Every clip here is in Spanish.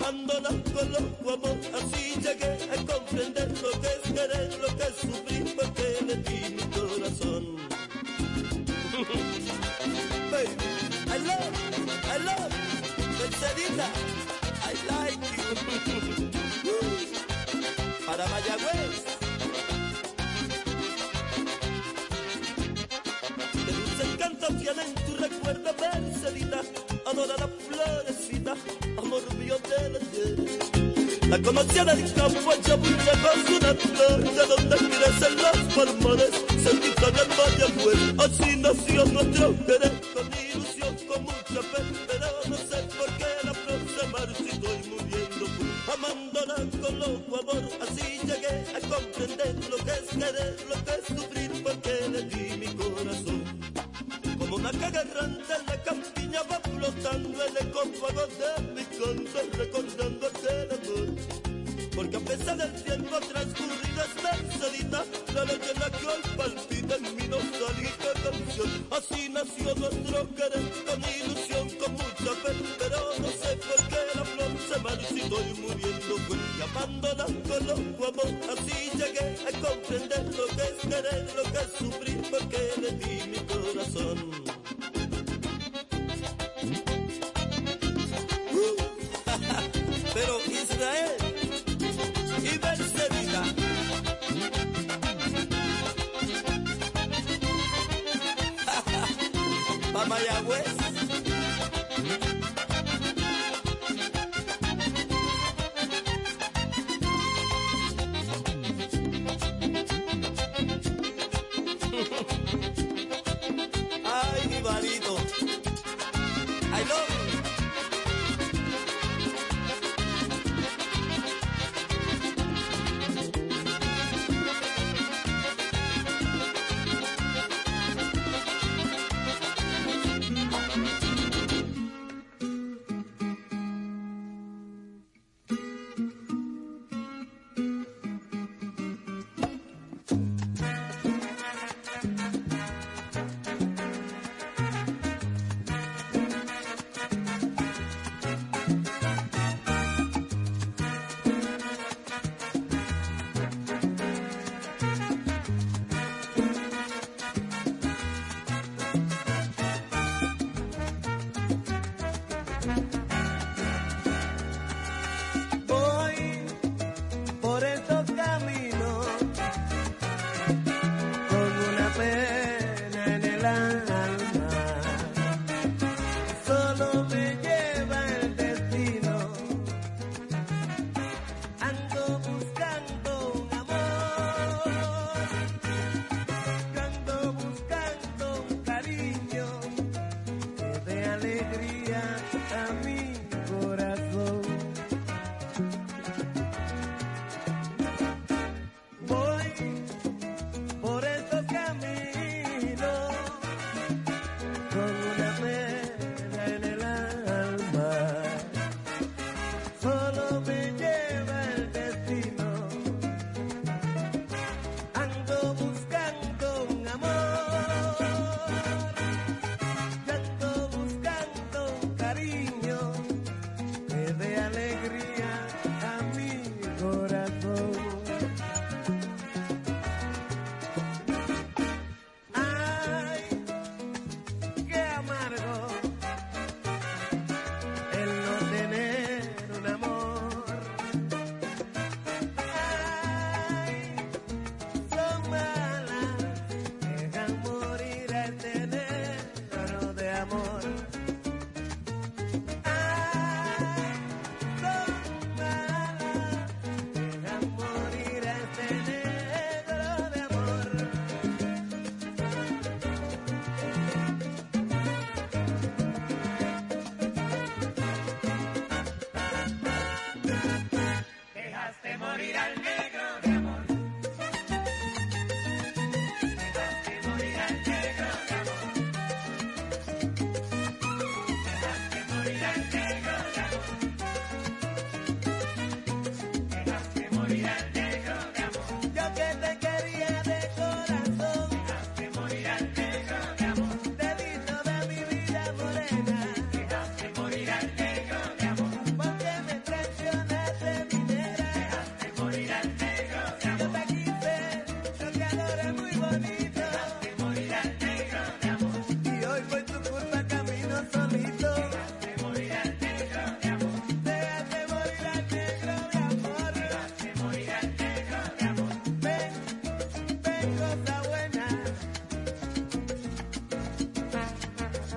abandonando el loco amor, así llegué a Çenelik kapmaca bıçak suratlı Canımda giresin las parmanes Sendika del Valle pues Así nació nuestra interés Con ilusión, con mucha fe Pero no sé por qué la próxima Si estoy muriendo por amándola con loco amor Así llegué a comprender lo que es querer, lo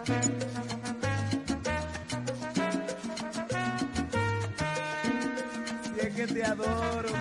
Si es que te adoro.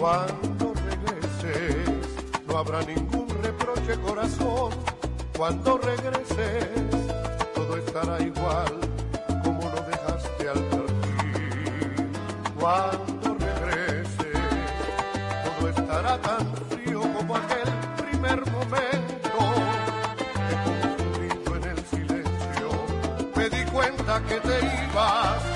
Cuando regreses, no habrá ningún reproche, corazón. Cuando regreses, todo estará igual como lo dejaste al partir. Cuando regreses, todo estará tan frío como aquel primer momento. Te grito en el silencio, me di cuenta que te ibas.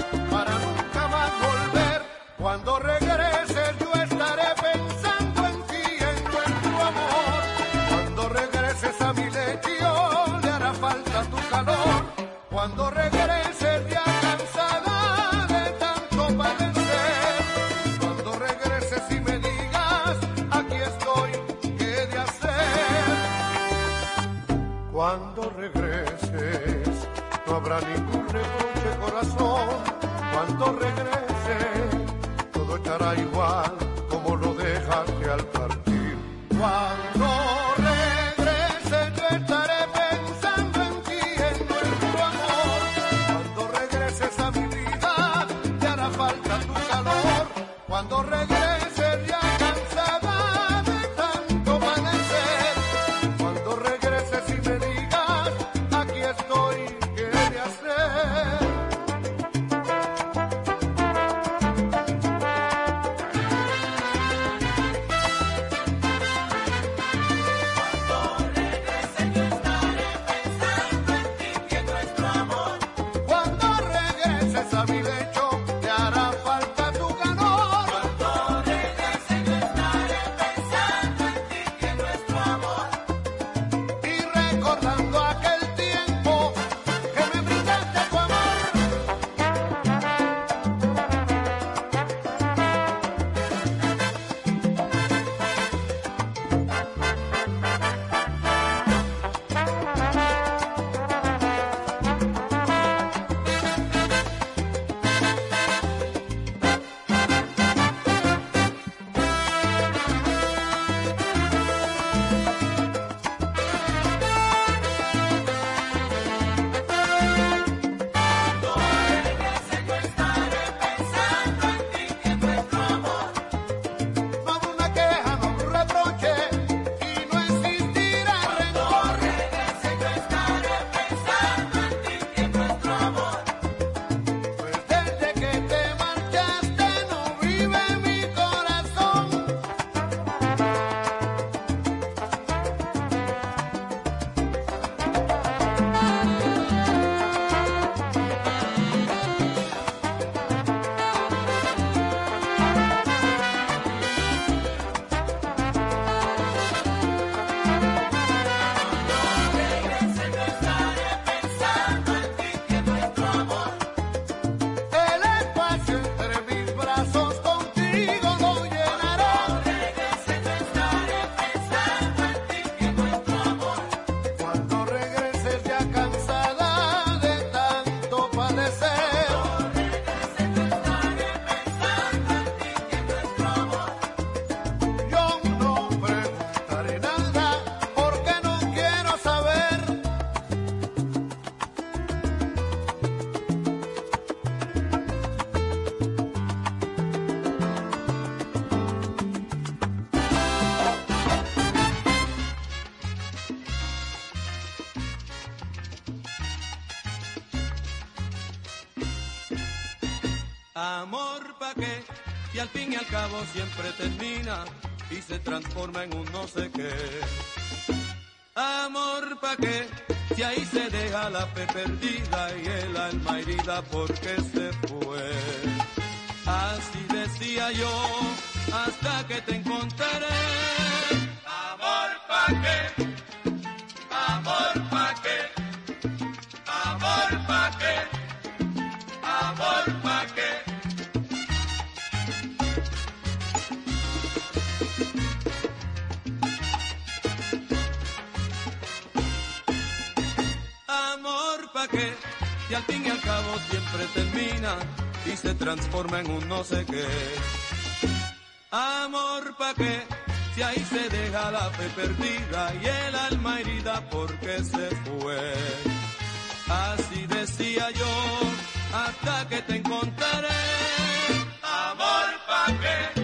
para mí. Amor pa' qué, y al fin y al cabo siempre termina y se transforma en un no sé qué. Amor pa' qué, si ahí se deja la fe perdida y el alma herida porque se fue. Así decía yo, hasta que te encontraré. Amor pa' qué. y al fin y al cabo siempre termina y se transforma en un no sé qué. Amor pa' qué, si ahí se deja la fe perdida y el alma herida porque se fue. Así decía yo, hasta que te encontraré. Amor pa' qué.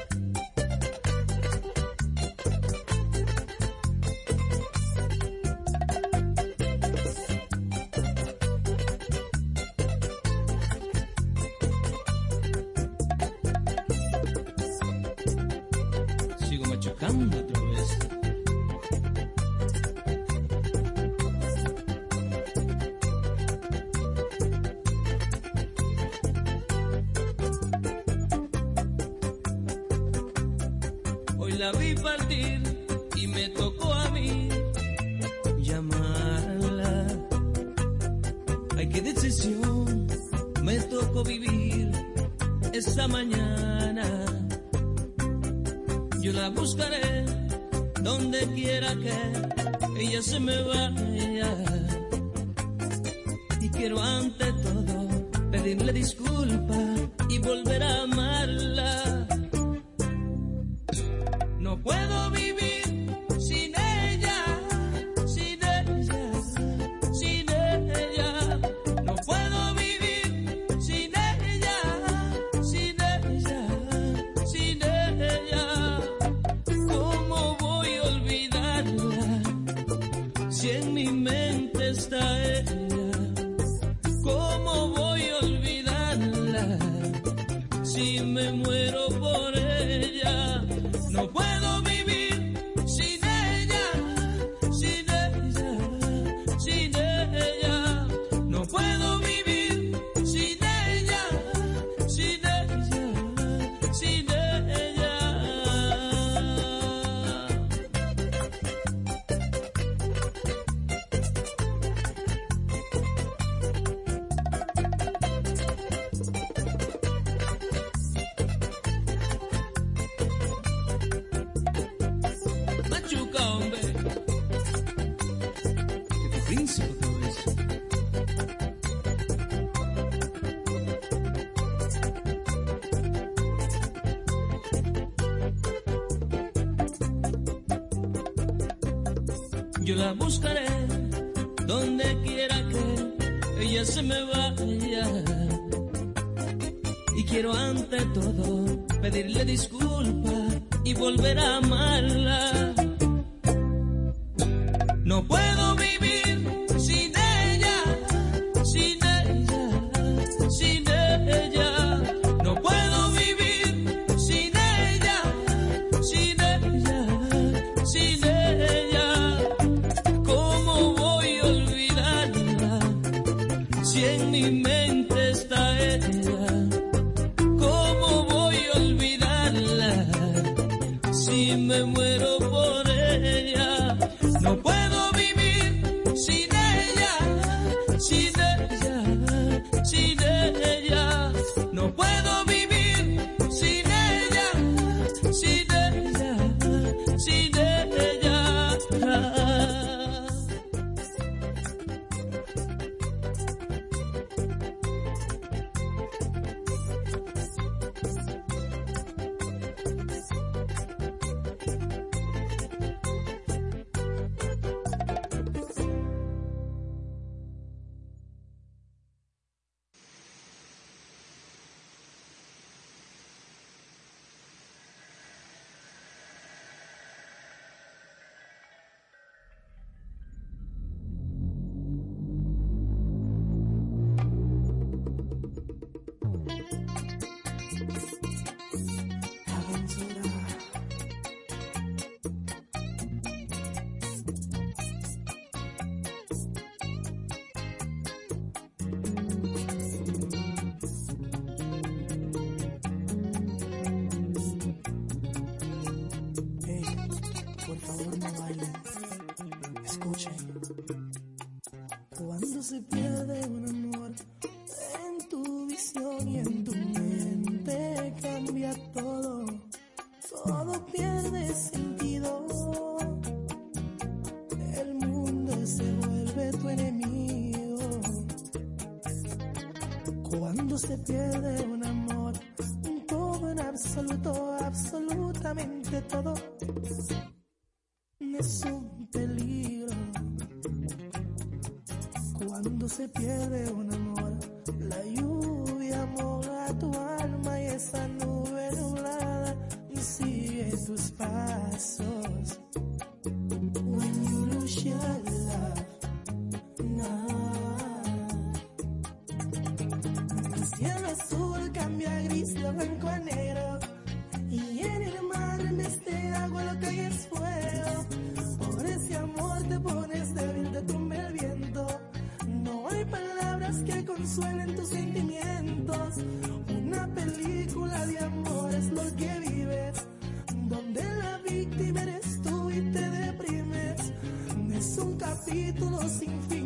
favor no bailen, escuchen. Cuando se pierde un amor en tu visión y en tu mente cambia todo, todo pierde sentido. El mundo se vuelve tu enemigo. Cuando se pierde un suelen tus sentimientos. Una película de amor es lo que vives, donde la víctima eres tú y te deprimes. Es un capítulo sin fin.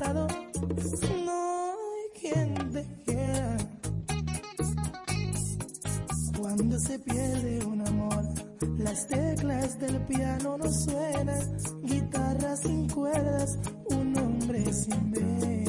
no hay quien te quiera. Cuando se pierde un amor, las teclas del piano no suenan, guitarra sin cuerdas, un hombre sin ver.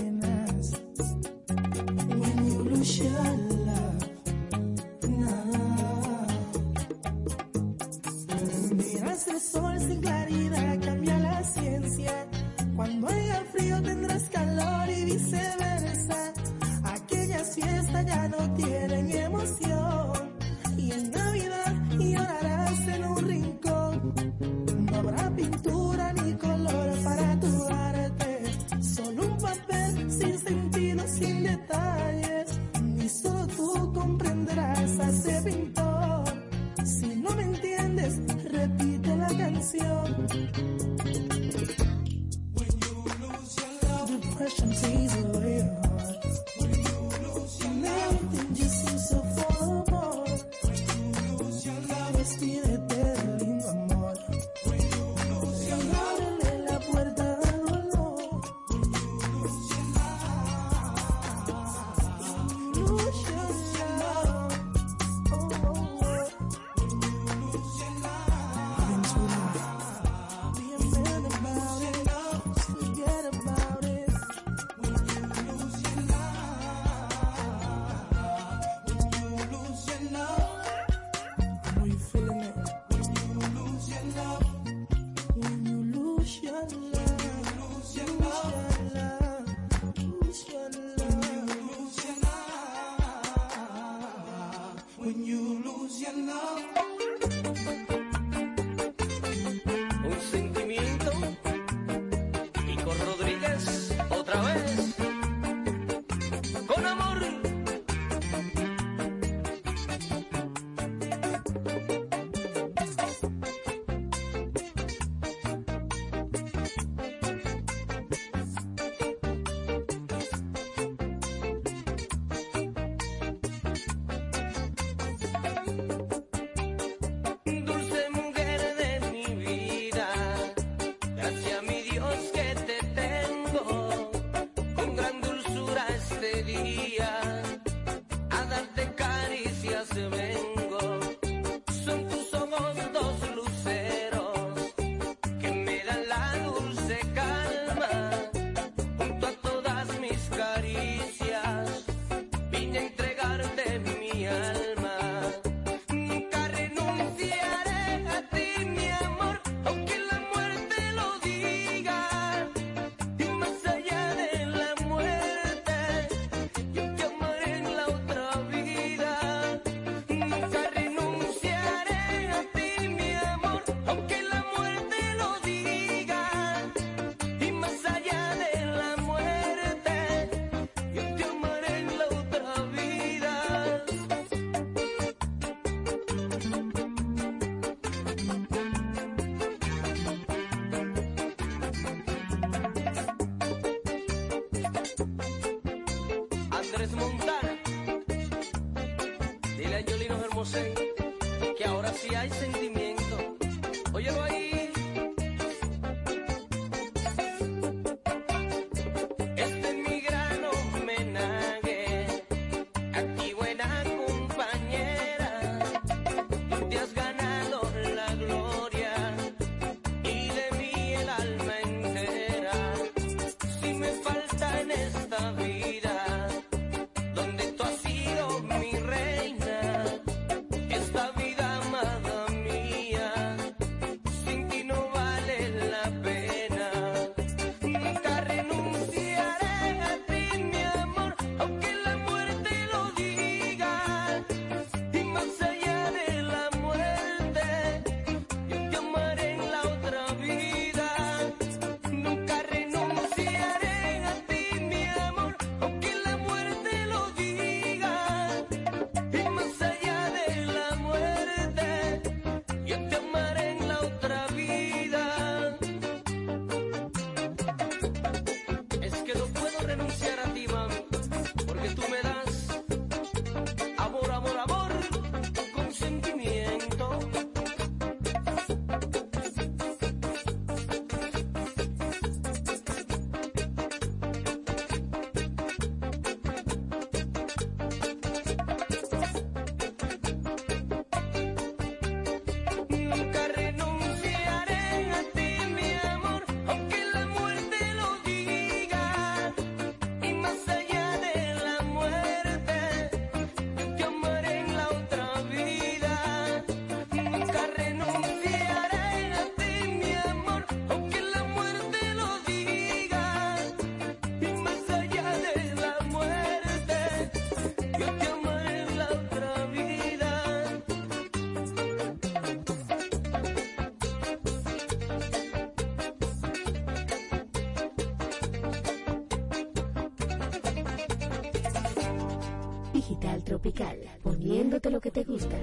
Digital Tropical, poniéndote lo que te gusta.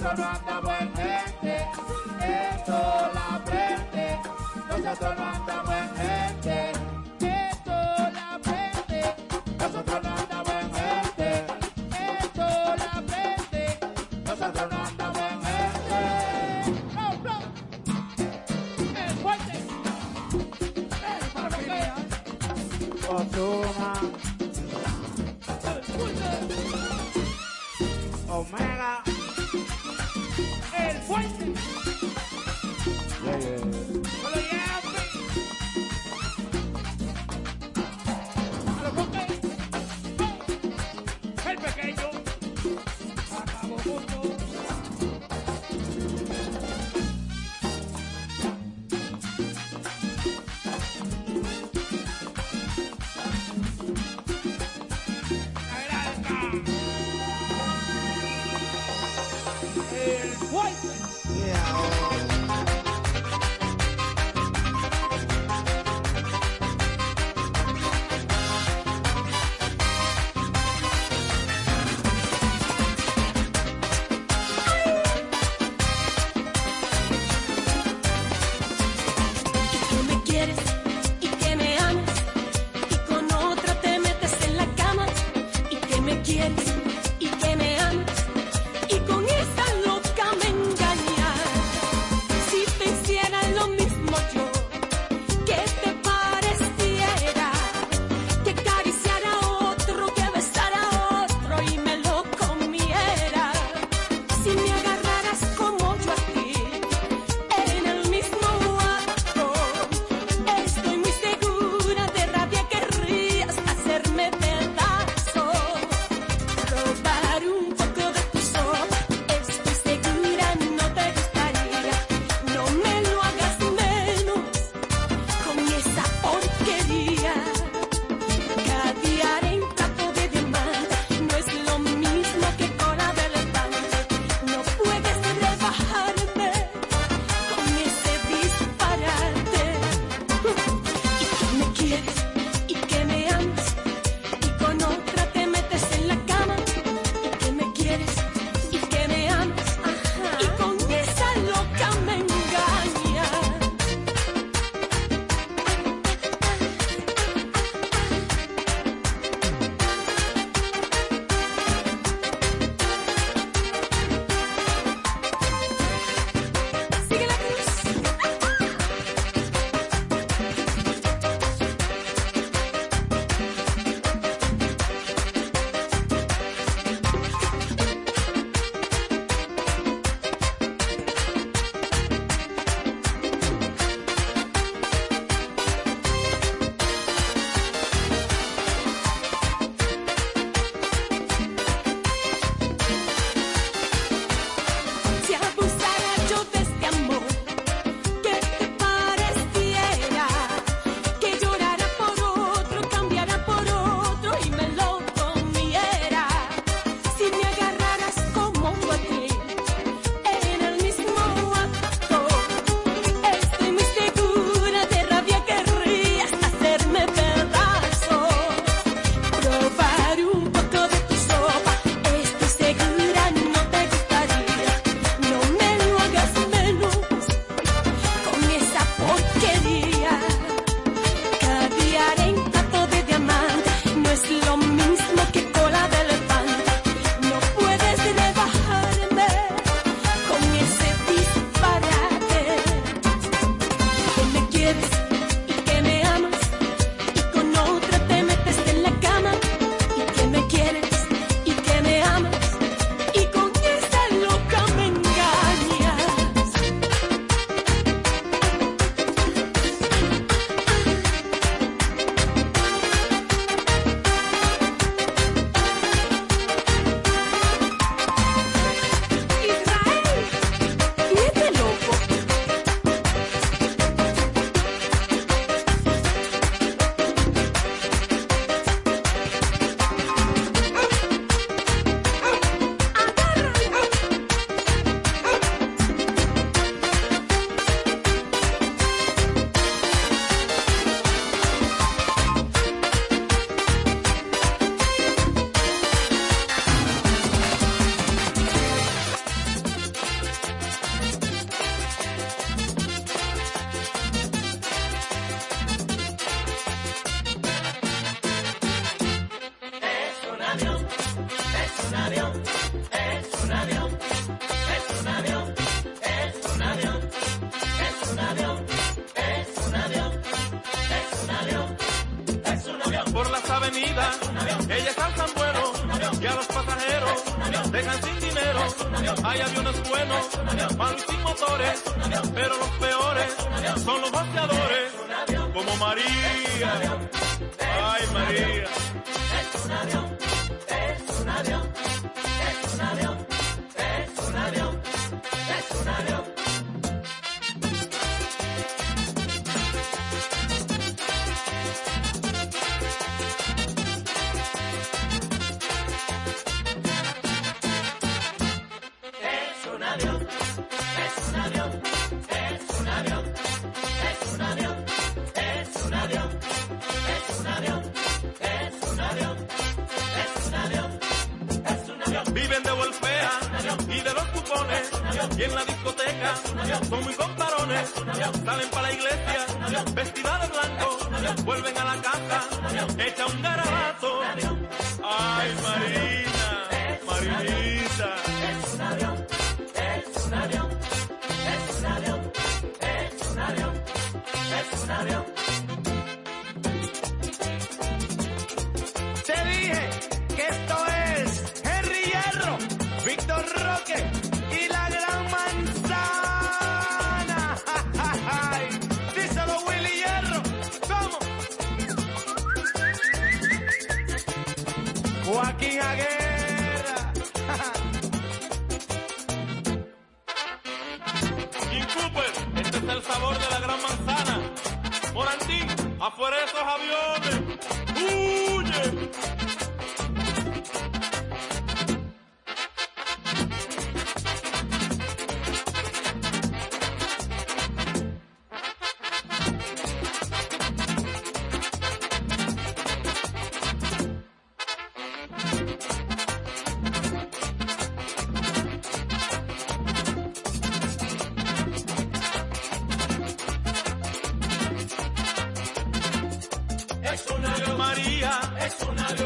Shabbat.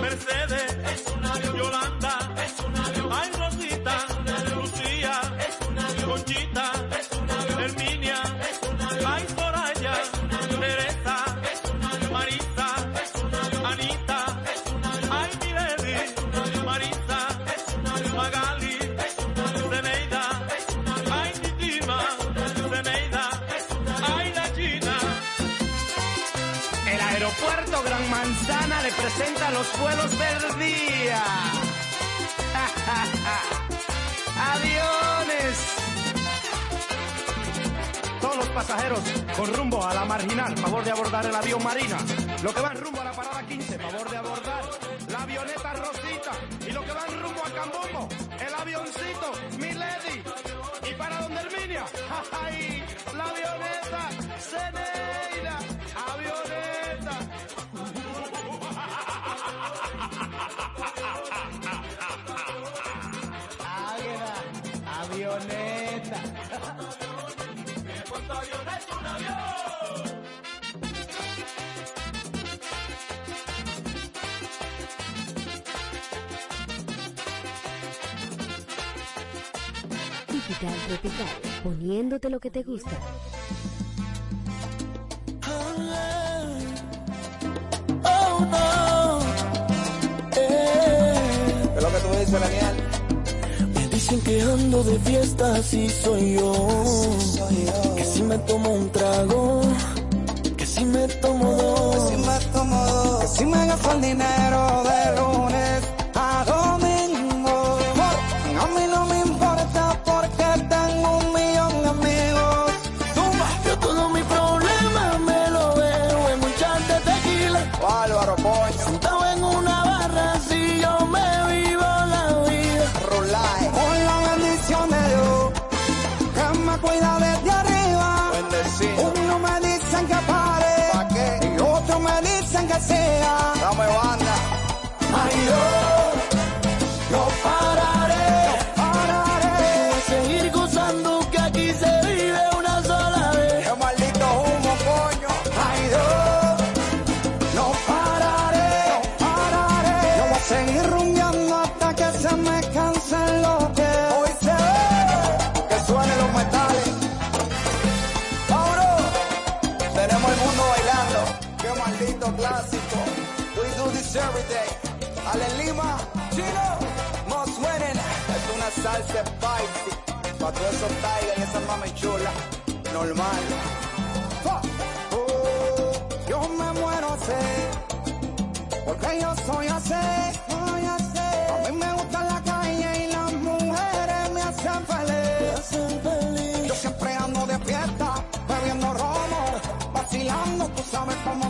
Mercedes. pasajeros con rumbo a la marginal, favor de abordar el avión Marina. Lo que van rumbo a la parada 15, favor de abordar la avioneta Rosita. Y lo que van rumbo a Cambombo, el avioncito, mi lady. Y para donde Herminia, ¡ay! la avioneta Cene. Tropical Tropical, poniéndote lo que te gusta. Oh, no. Es lo que tú dices, Daniel. Me dicen que ando de fiesta, así soy yo. Soy yo. Que si me tomo un trago, que si me tomo dos. Que si me tomo dos. Que si me gasto el dinero de luz Chino, Mos Winning. Es una salsa spicy. Pa' todos esos tigres y esa mami chula. Normal. Oh, yo me muero así. Porque yo soy así. Soy así. A mí me gusta la calle y las mujeres me hacen feliz. Yo siempre ando de fiesta, bebiendo romo, vacilando, tú sabes cómo.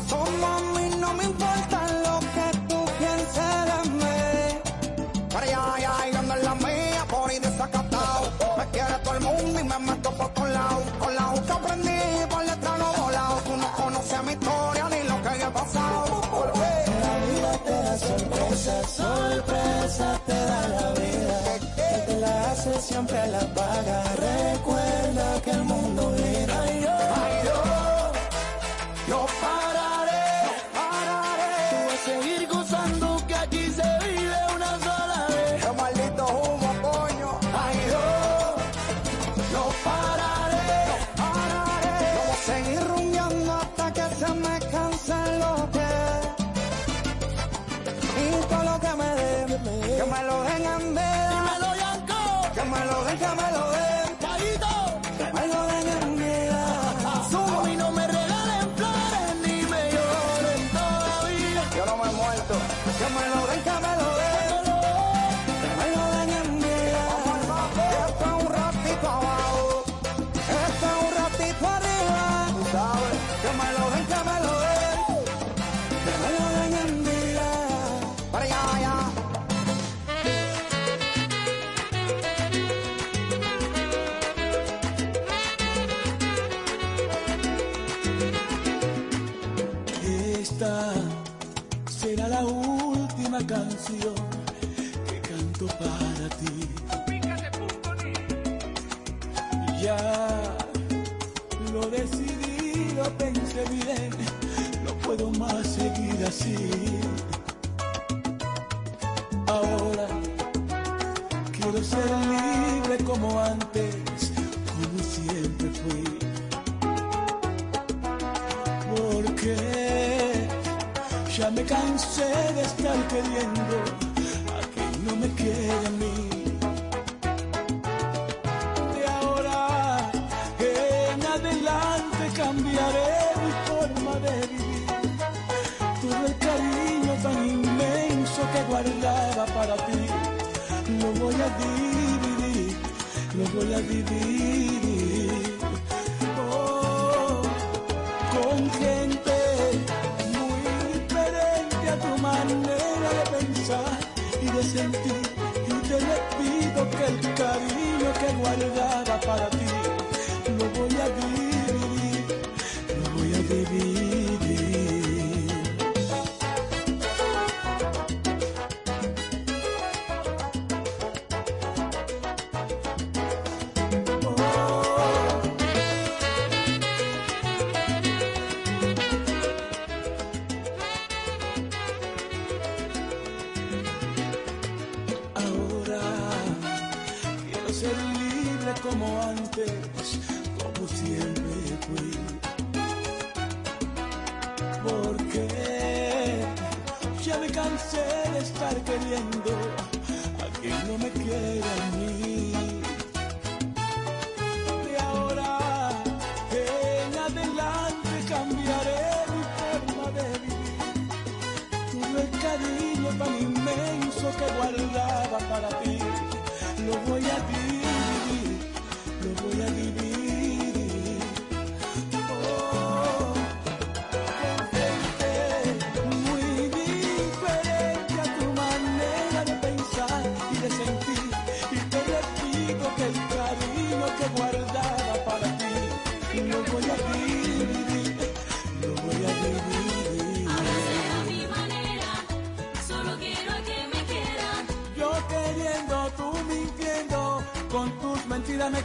siempre la paga. Recuerda que el mundo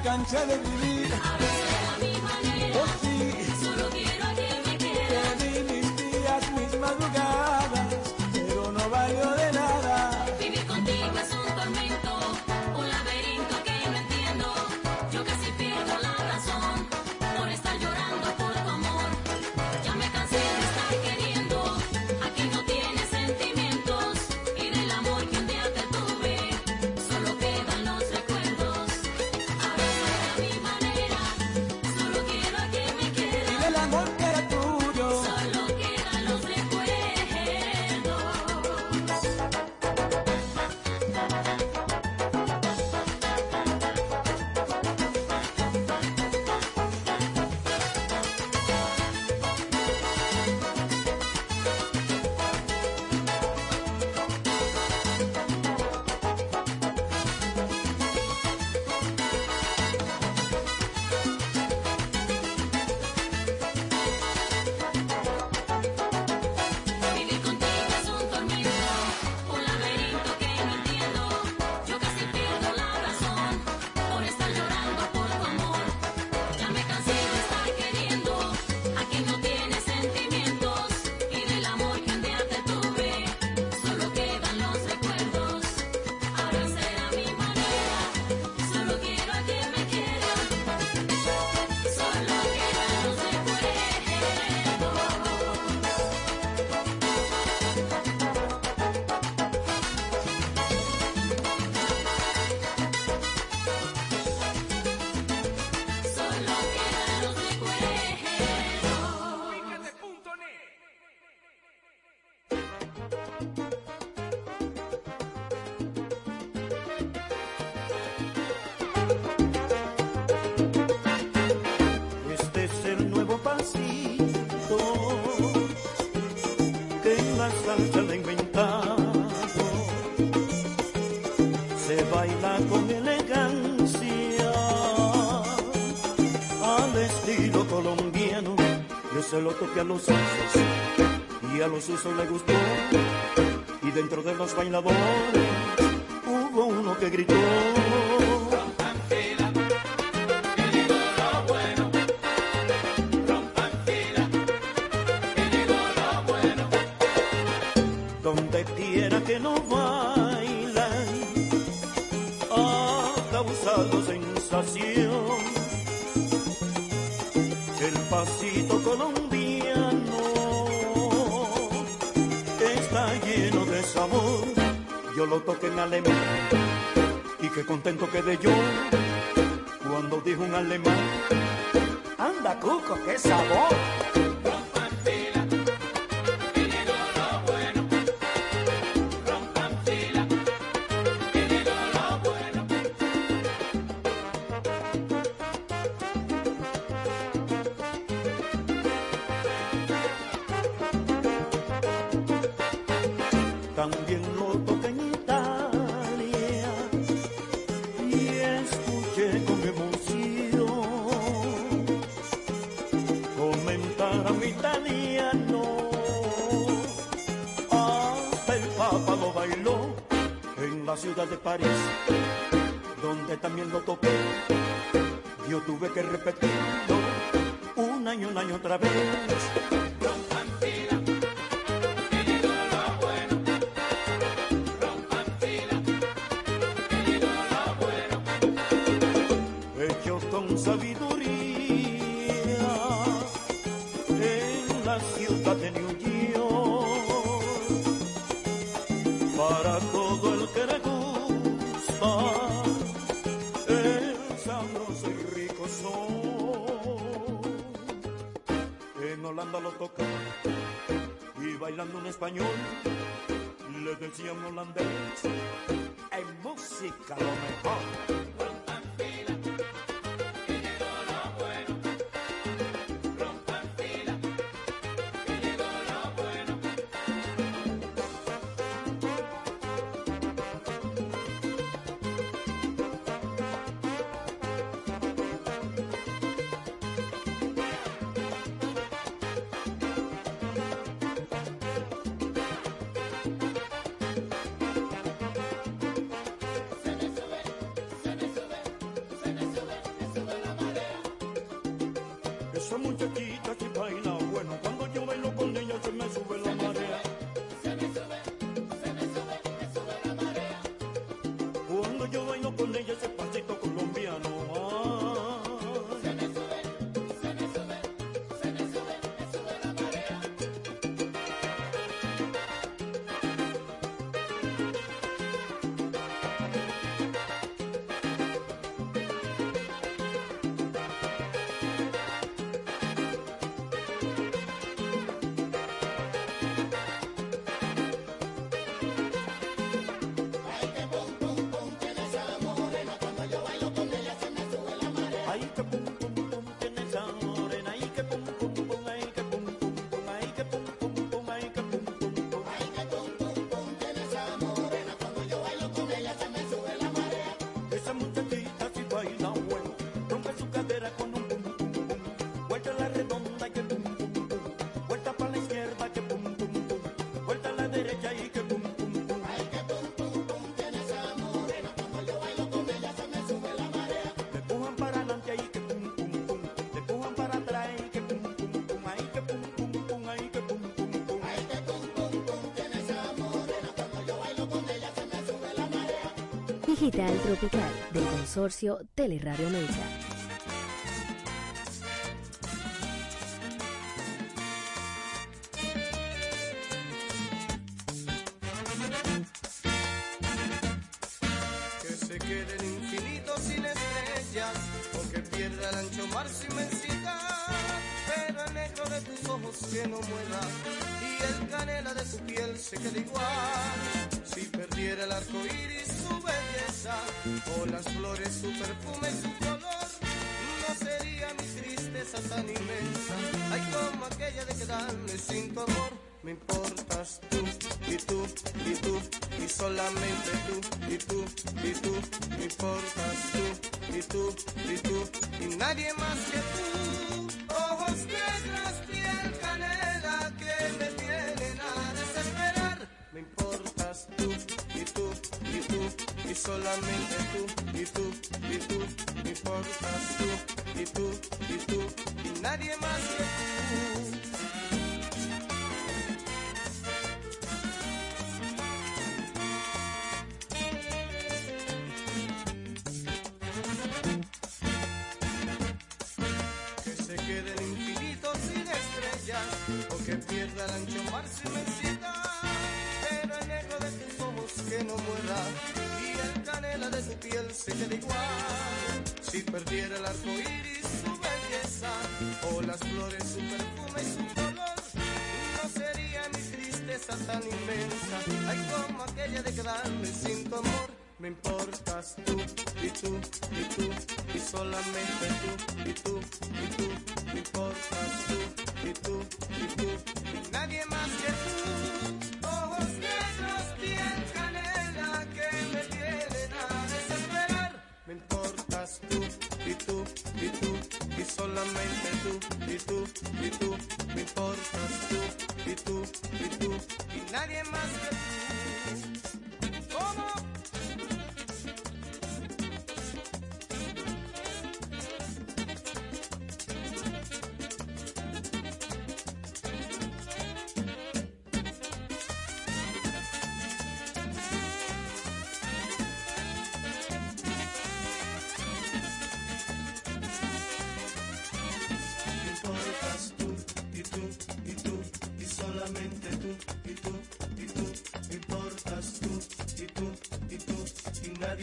cancha de el amor Vivir lo a los osos y a los osos le gustó. Y dentro de los bailadores hubo uno que gritó. alemán. Anda, cuco, qué sabor. Repetiendo un año, un año, otra vez. Roncantina, querido lo bueno. Roncantina, querido lo bueno. Ellos son sabiduría en la ciudad de New York. Para todo el que le. tocar. Y bailando en español, le decía un holandés, en música lo mejor. Digital Tropical del consorcio Teleradio Meixa. Tan inmensa ay como aquella de quedarme sin tu amor me importas tú y tú y tú y solamente tú y tú y tú me importas tú y tú y tú nadie más que tú ojos negros piel canela que me tienen a desesperar me importas tú y tú y tú y solamente tú y tú y tú nadie más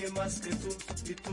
y nadie más que tú y tú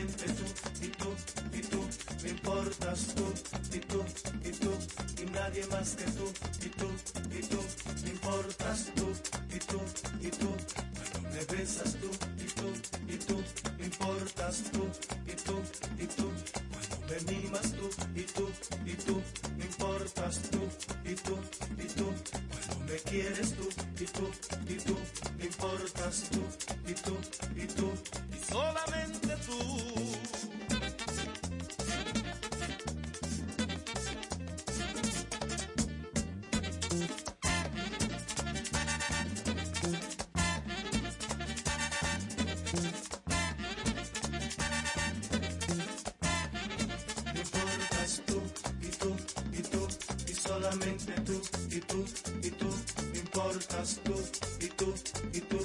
y tú y tú me importas tú y tú y tú y nadie más que tú y tú y tú me importas tú y tú y tú me besas tú y tú y tú me importas tú y tú y tú me mimas tú y tú y tú me importas tú y tú y tú cuando me quieres tú y tú tú y tú y tú me importas tú y tú y tú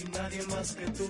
y nadie más que tú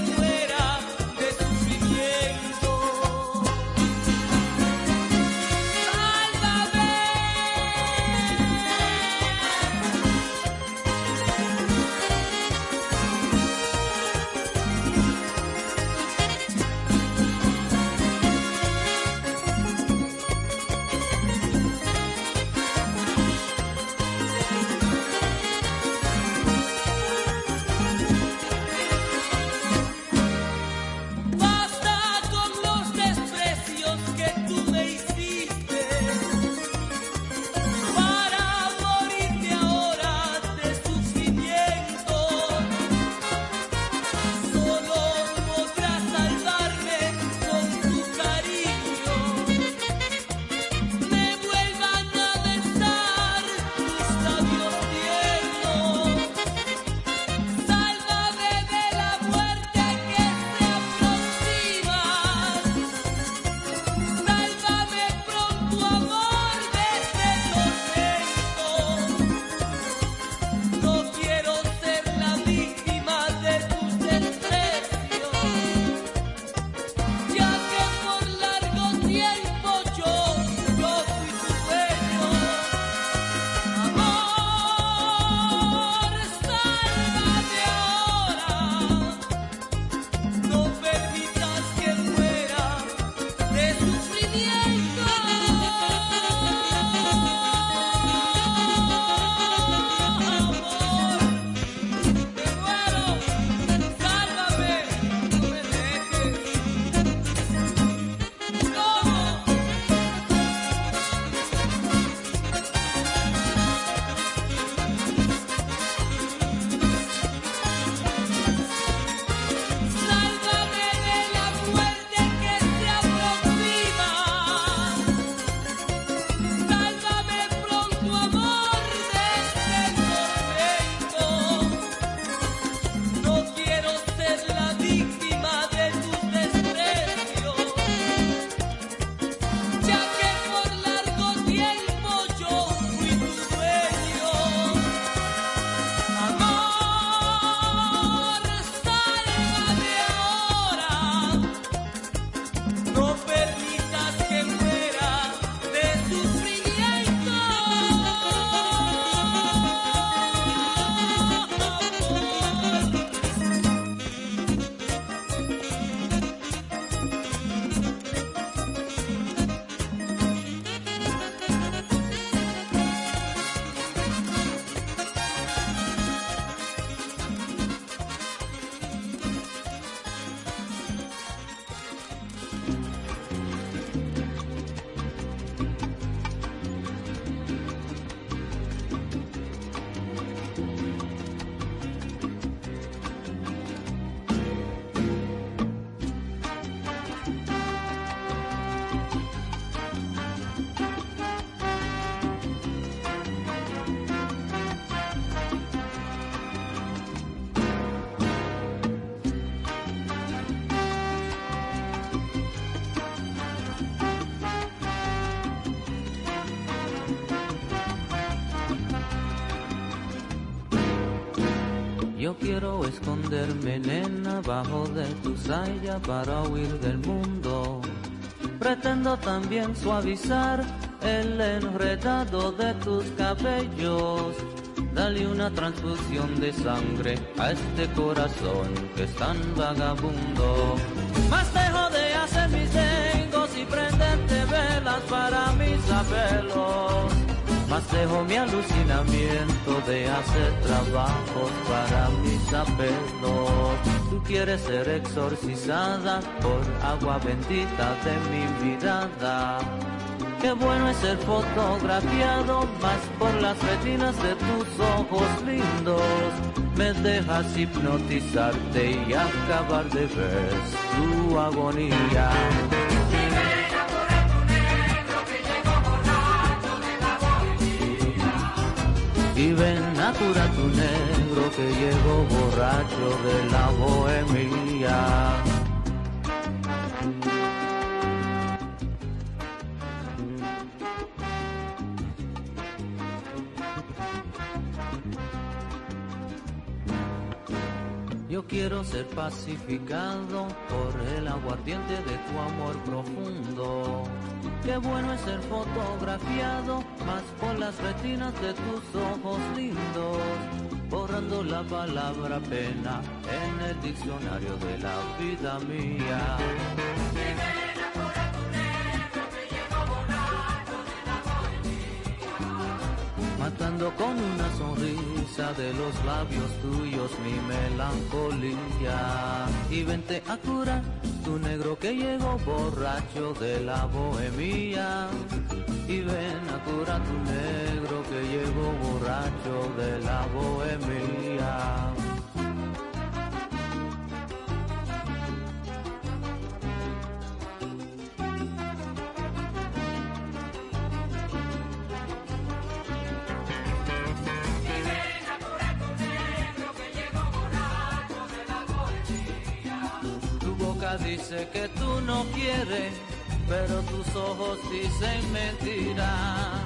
que muera quiero esconderme, nena, bajo de tu saya para huir del mundo. Pretendo también suavizar el enredado de tus cabellos. Dale una transfusión de sangre a este corazón que es tan vagabundo. Más dejo de hacer mis tengos y prenderte velas para mis apelos. Más dejo mi alucinamiento de hacer trabajos para mis apelos. Tú quieres ser exorcizada por agua bendita de mi mirada. Qué bueno es ser fotografiado más por las retinas de tus ojos lindos. Me dejas hipnotizarte y acabar de ver tu agonía. Y ven a curar tu negro que llegó borracho de la bohemia. Yo quiero ser pacificado por el aguardiente de tu amor profundo. Qué bueno es ser fotografiado más por las retinas de tus ojos lindos, borrando la palabra pena en el diccionario de la vida mía. Con una sonrisa de los labios tuyos mi melancolía. Y vente a curar tu negro que llegó borracho de la bohemia. Y ven a curar tu negro que llegó borracho de la bohemia. Dice que tú no quieres, pero tus ojos dicen mentira.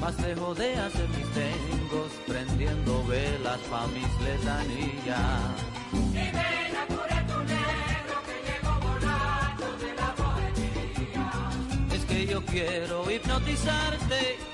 Más dejo de hacer mis tengos, prendiendo velas pa' mis letanillas. Es que yo quiero hipnotizarte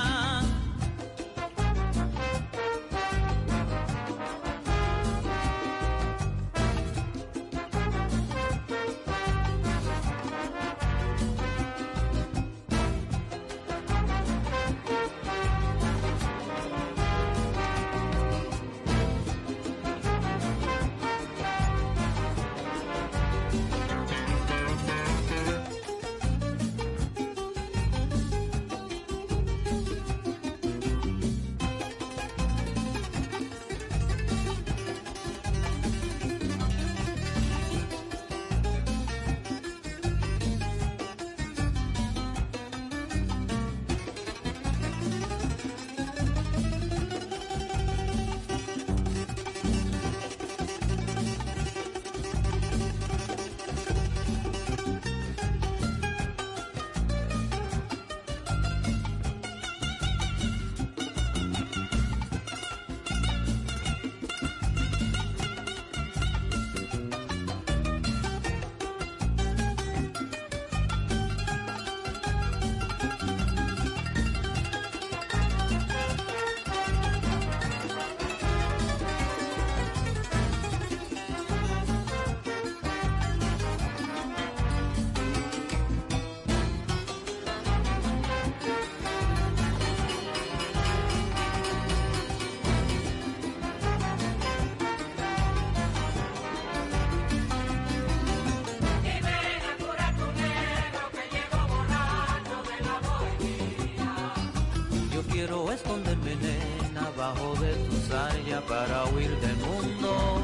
del mundo.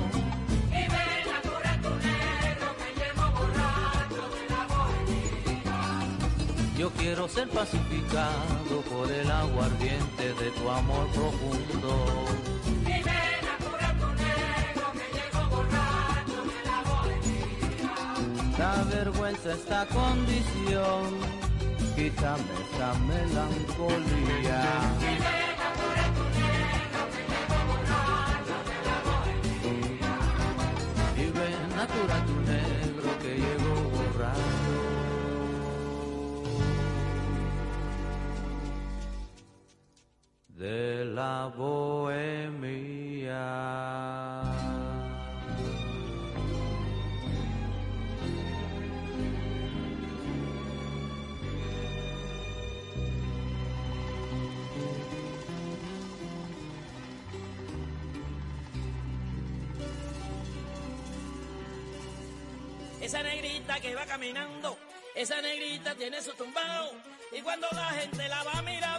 Y ven a curar tu que llevo borracho de la bohemia. Yo quiero ser pacificado por el aguardiente de tu amor profundo. Y ven a curar tu negro que llevo borracho de la bohemia. La vergüenza esta condición, quítame esta melancolía. va caminando. Esa negrita tiene su tumbao. Y cuando la gente la va a mirar.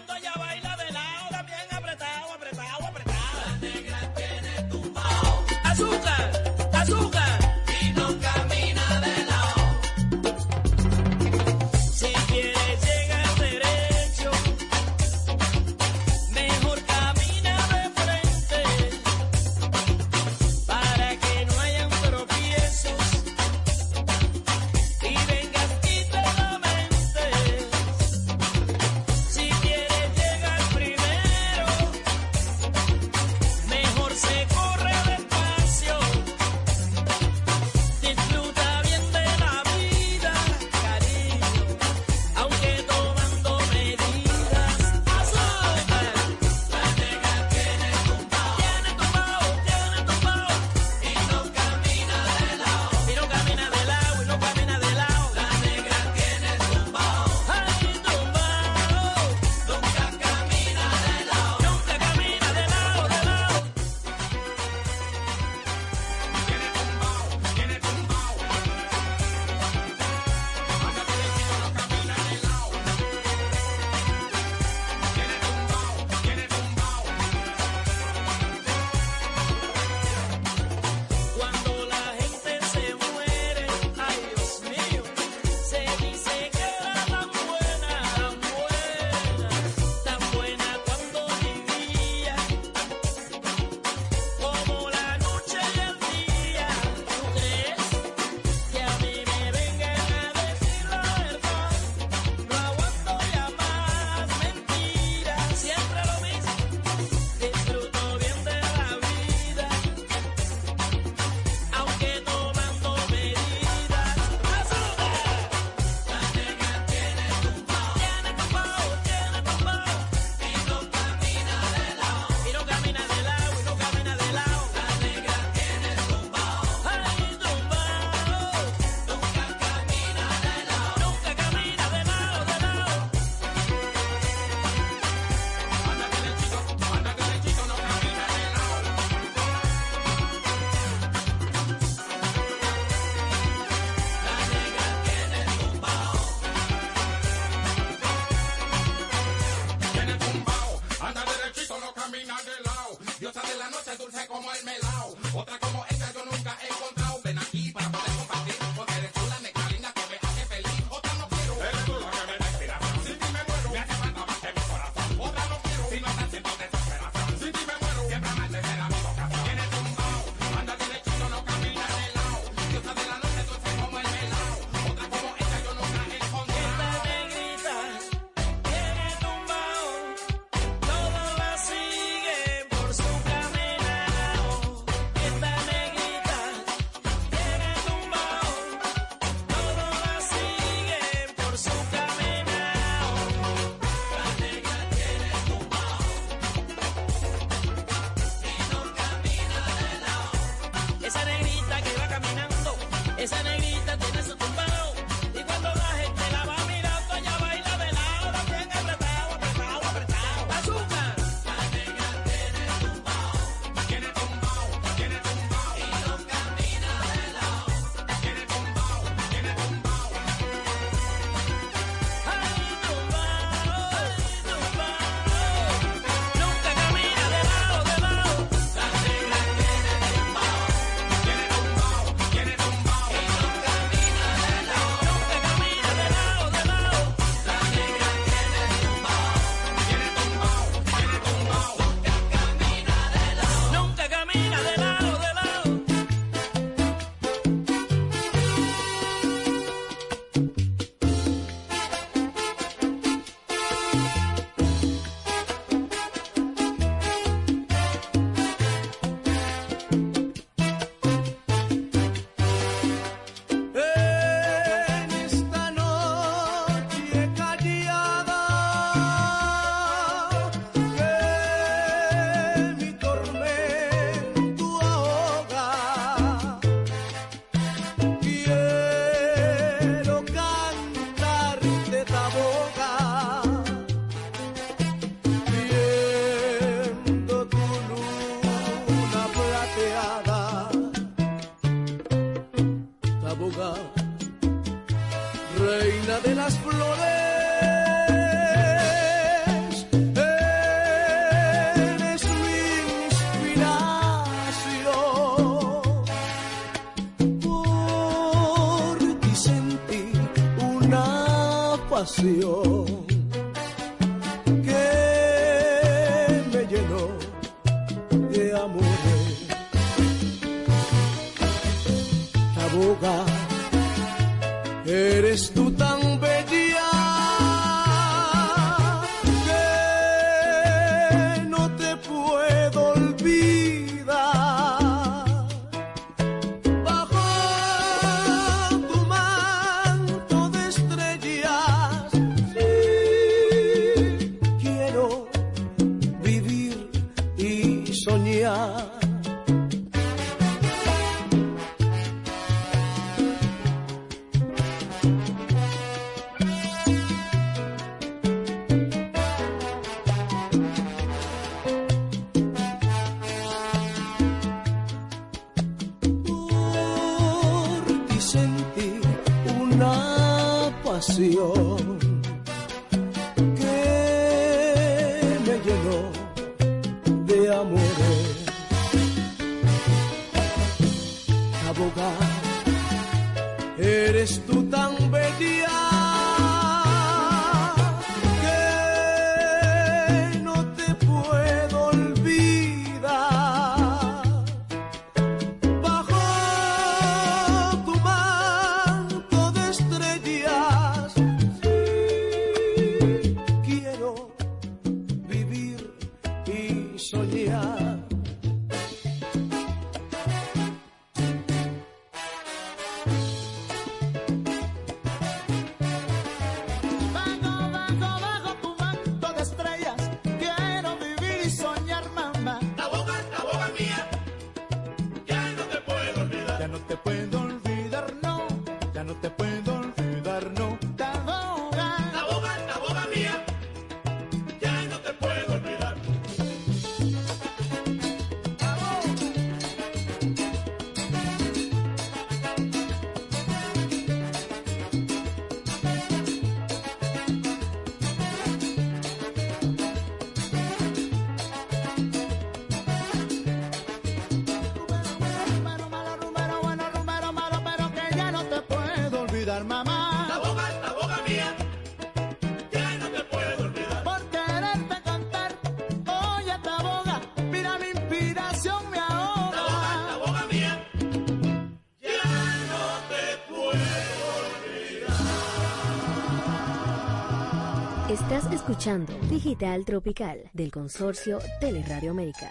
canción. Digital Tropical del consorcio Teleradio América.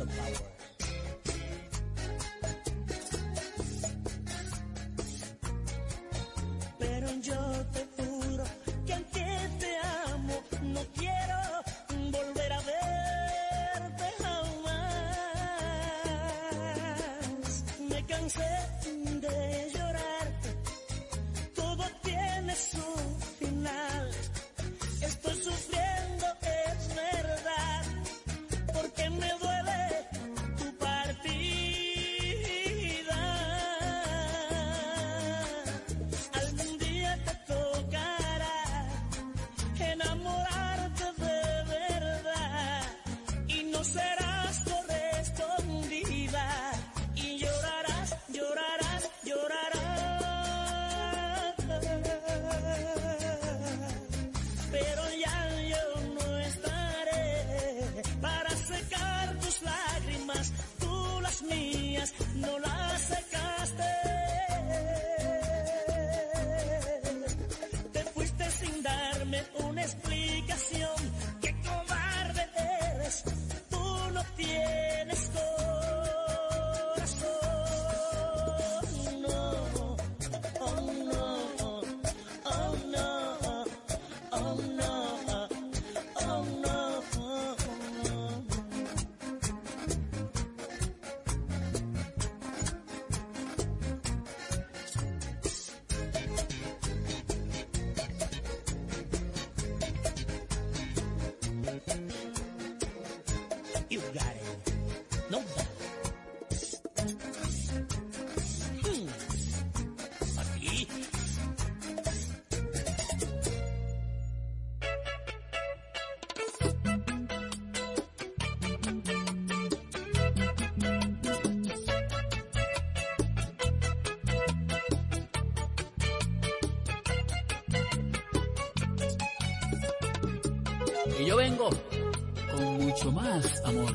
the power. porque yo vengo con mucho más amor.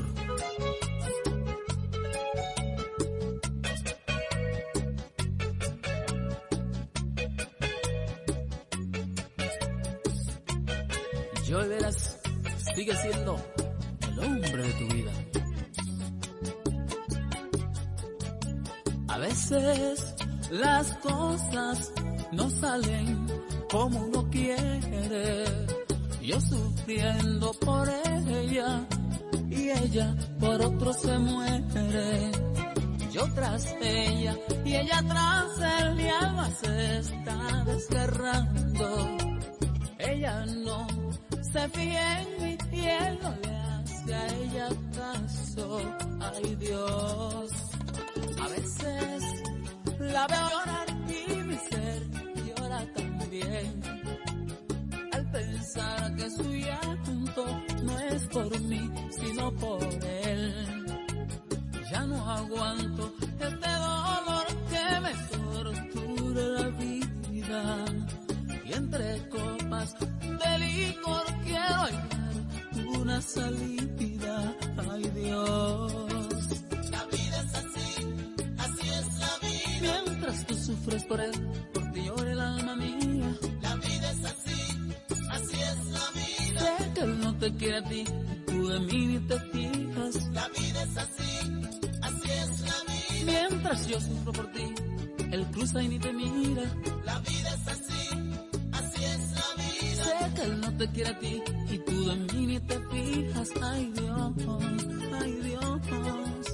Lloverás, sigue siendo el hombre de tu vida. A veces las cosas no salen como sufriendo y tú de mí ni te fijas, ay Dios, ay Dios.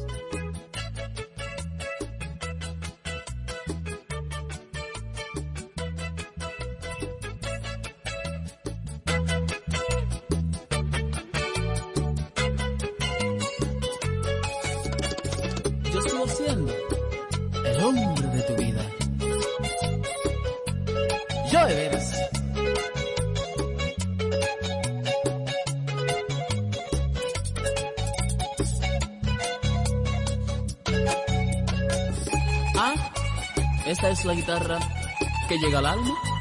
la guitarra que llega al alma?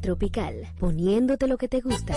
Tropical, poniéndote lo que te gusta.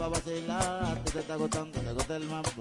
va a vacilar, te está gustando, te gusta el mambo.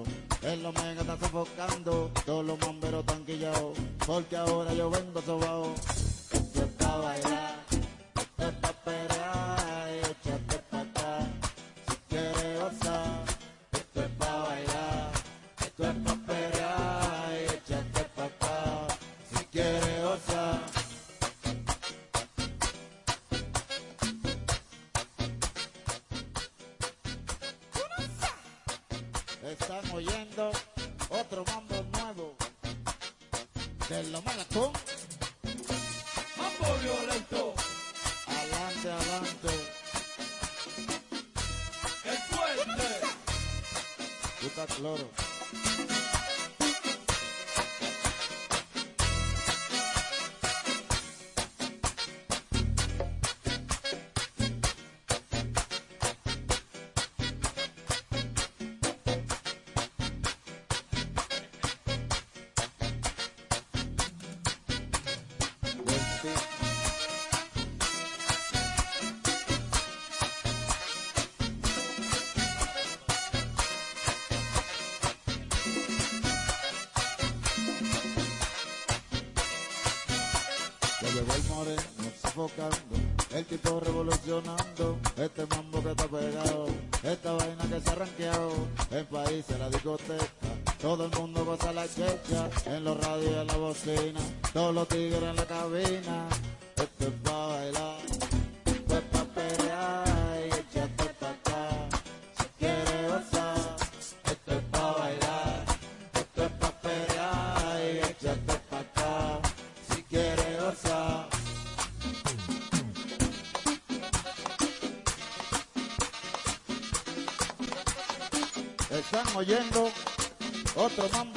Loro. bebé el moreno sofocando, el tipo revolucionando, este mambo que está pegado, esta vaina que se ha ranqueado, en países, en la discoteca, todo el mundo pasa la checha, en los radios, y en la bocina, todos los tigres en la cabina. otro, vamos.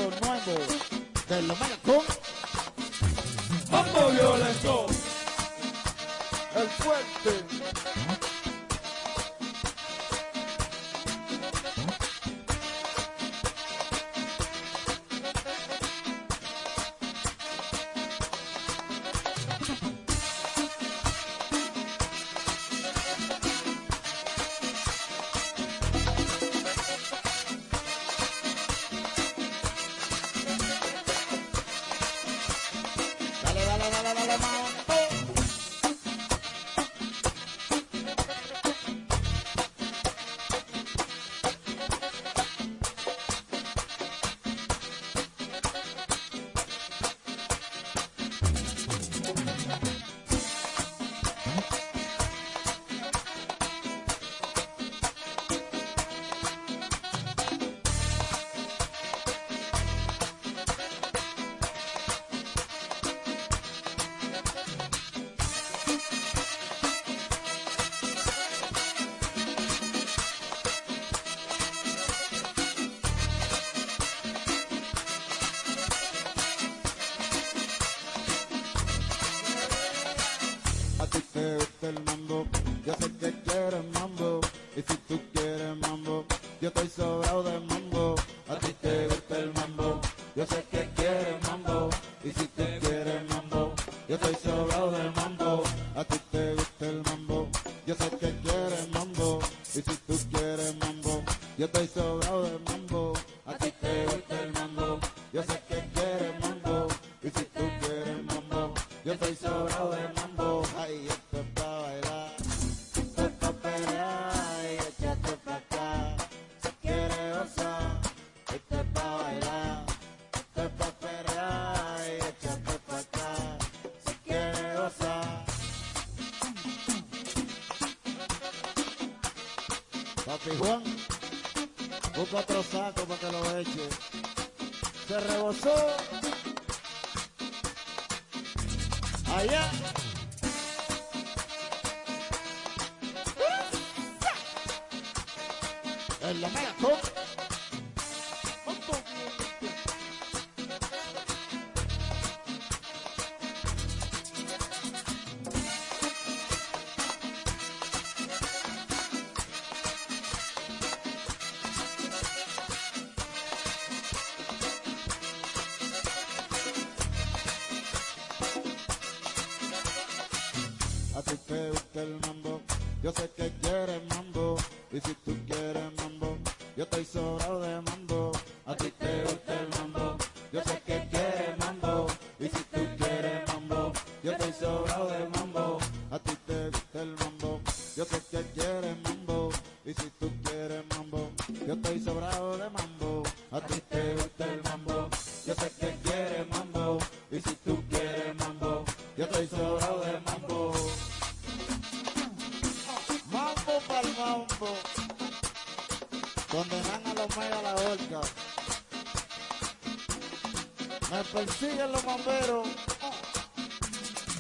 siguen los bomberos.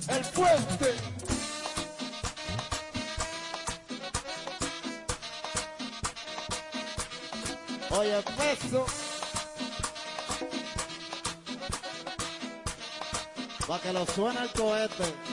El puente. Oye, peso. Para que lo suene el cohete.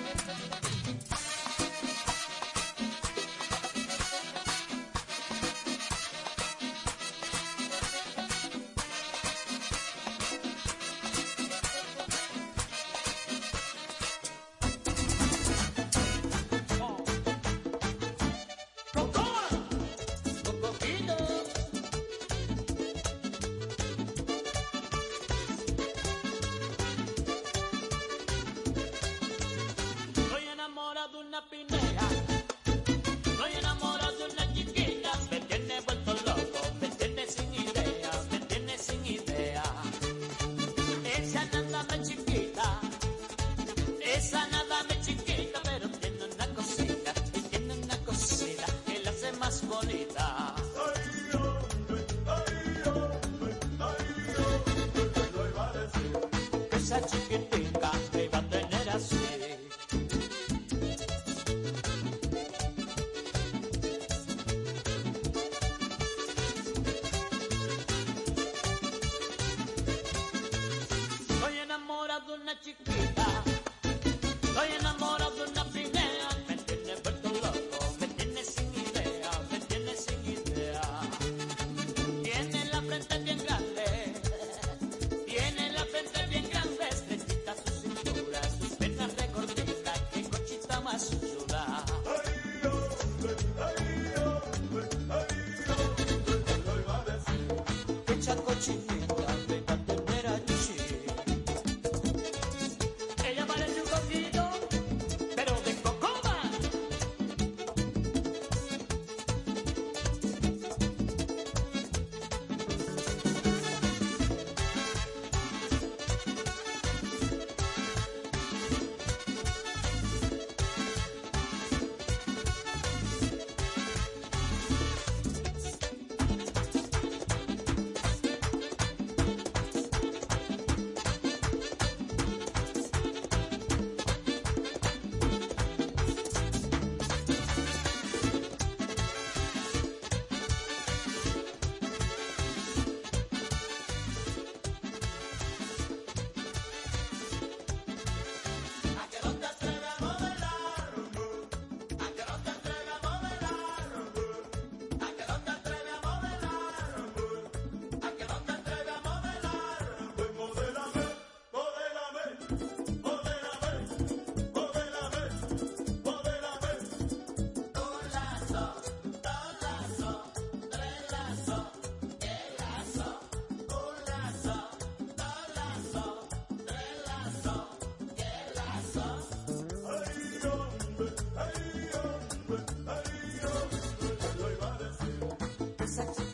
sex.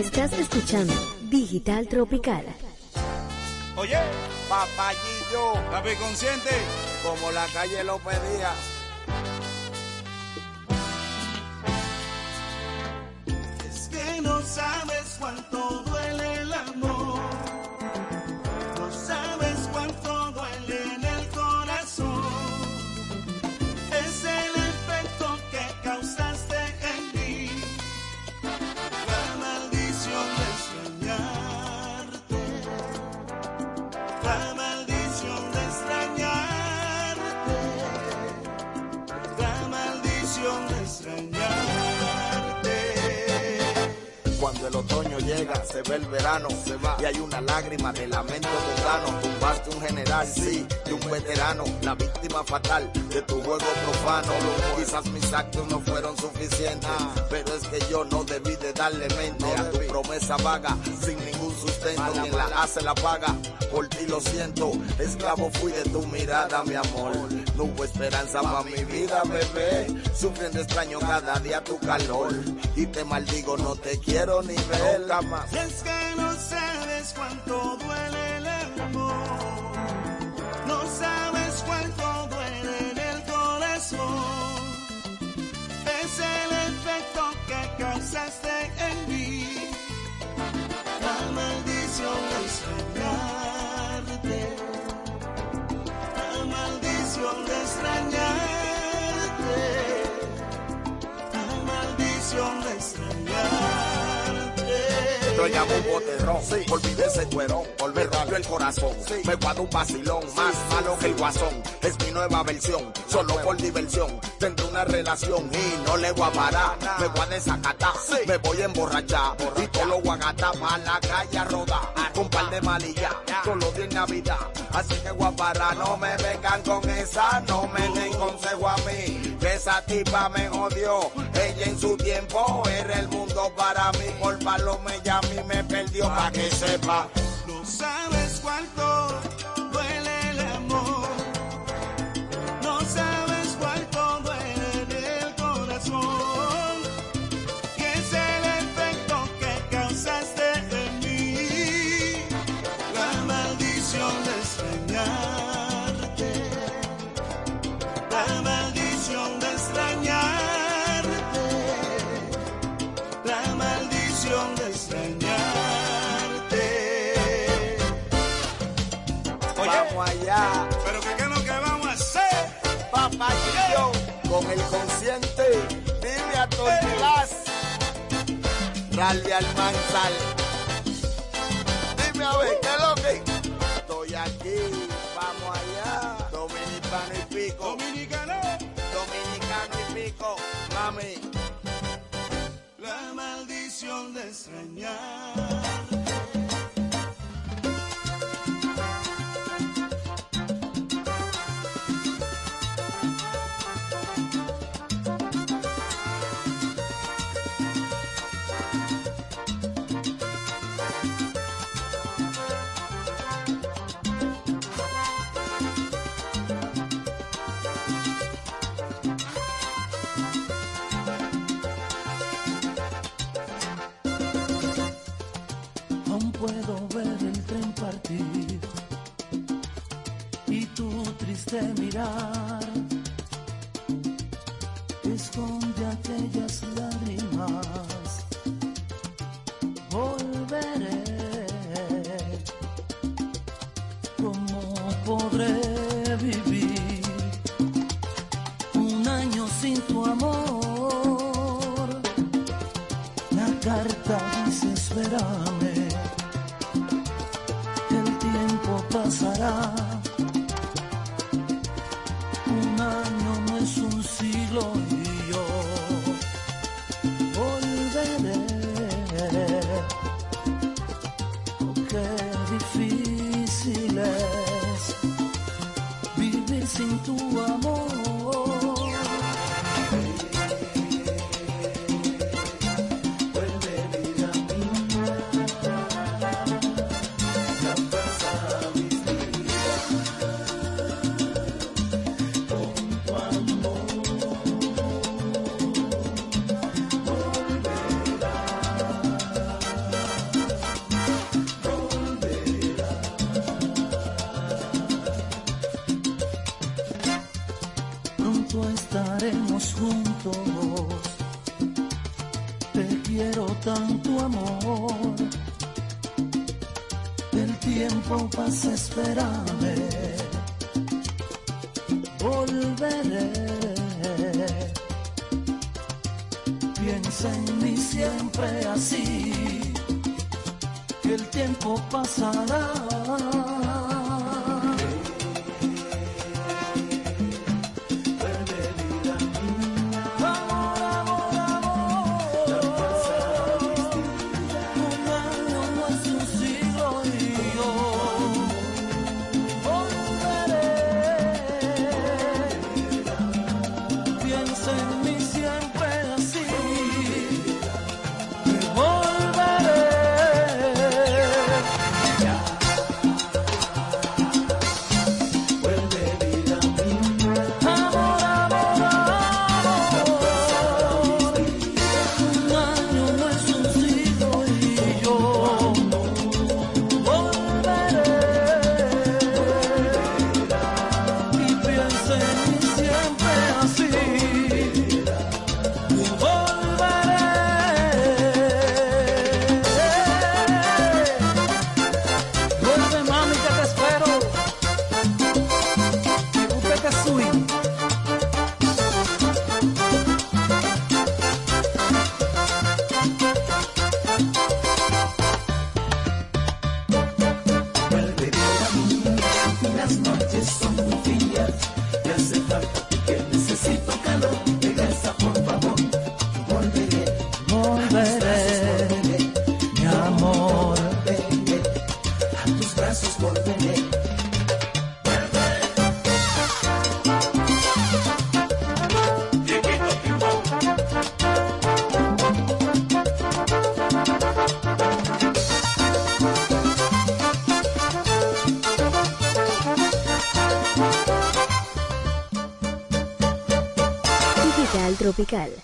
Estás escuchando Digital Tropical. Oye, papá yo. ¿Estás consciente? Como la calle lo pedía. Una lágrima de lamento mundano. Tumbaste un general, sí, y un veterano, la víctima fatal de tu juego profano. Quizás mis actos no fueron suficientes, pero es que yo no debí de darle mente a tu promesa vaga, sin ningún sustento, quien la hace la paga. Por ti lo siento, esclavo fui de tu mirada, mi amor. No hubo esperanza para mi vida, bebé. Sufriendo extraño cada día tu calor. Y te maldigo, no te quiero ni ver jamás. Llamo boterrón, olvidé ese cuerón, me rompió el corazón, me guardo un vacilón, más malo que el guasón, es mi nueva versión, solo por diversión, tendré una relación y no le voy a parar, me voy a desacatar, me voy a emborrachar, y todo lo voy a gastar pa' la calle a rodar, de malillas, solo de Navidad, así que voy a parar, no me vengan con esa, no me den consejo a mí, que esa tipa me jodió, ella en su tiempo era el mundo para mí, por palome y a mí me perdió, pa' que sepa. No sabes cuánto el consciente, dime a Tortilás, Rally al Manzal. Dime a ver, ¿qué es lo que? Estoy aquí, vamos allá. Dominicano y pico. Dominicano. Dominicano y pico. Mami. La maldición de extrañar. Y tu triste mirar esconde aquellas lágrimas.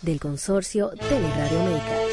Del consorcio Teleradio América.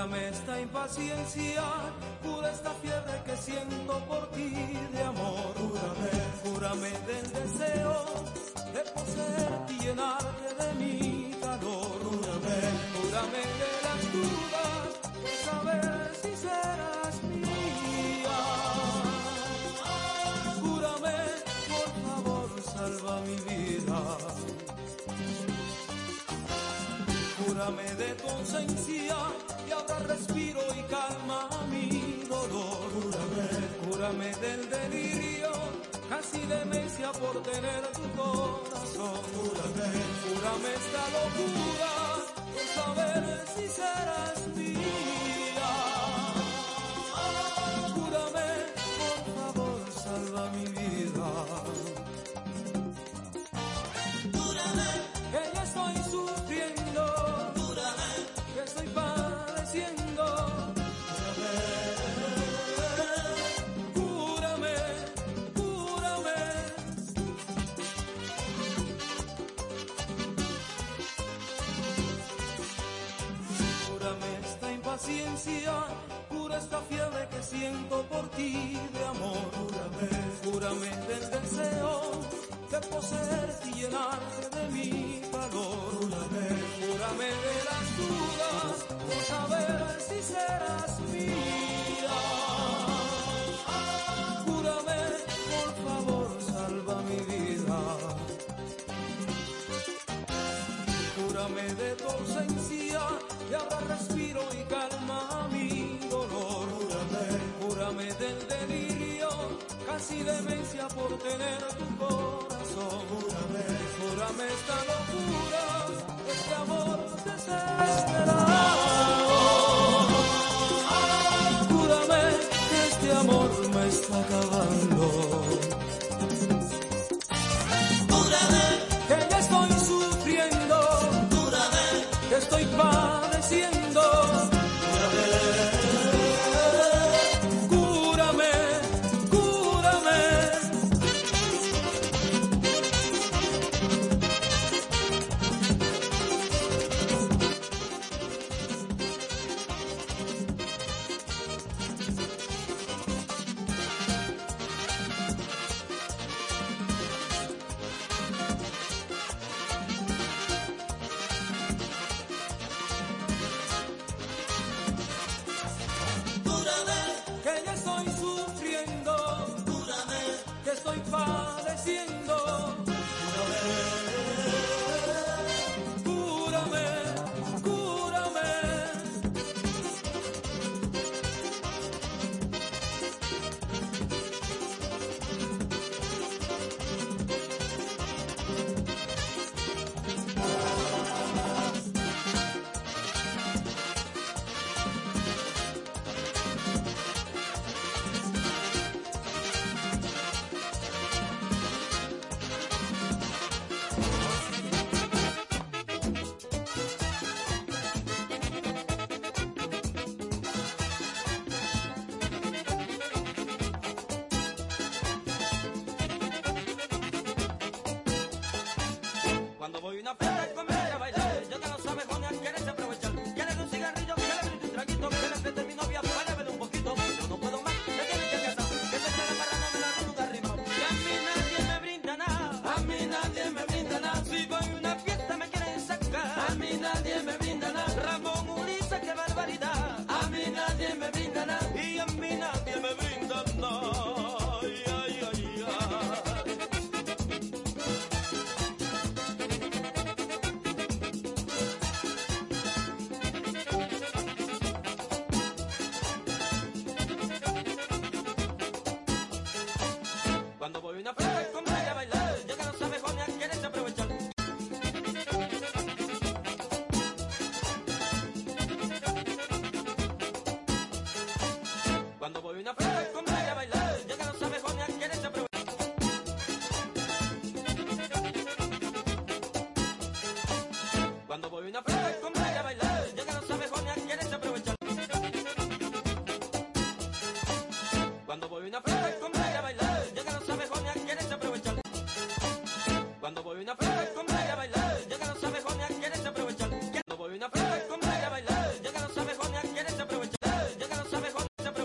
Cúrame esta impaciencia, cura esta fiebre que siento por ti de amor. Cúrame, cúrame del deseo de poseerte y llenarte de mi calor. Cúrame, cúrame de las dudas de saber si serás mía. Cúrame, por favor, salva mi vida. Cúrame de tu cura esta fiebre que siento por ti de amor. Cúrame, cúrame del deseo de poseerte y llenarte de mi calor. Cúrame, de las dudas por saber si serás mía. Cúrame, por favor, salva mi vida. Cúrame de tu ausencia y ahora cúrame del delirio, casi demencia por tener tu corazón. Cúrame, cúrame esta locura, este amor desesperado. Cúrame que este amor me está acabando. que ya estoy sufriendo, que estoy padeciendo.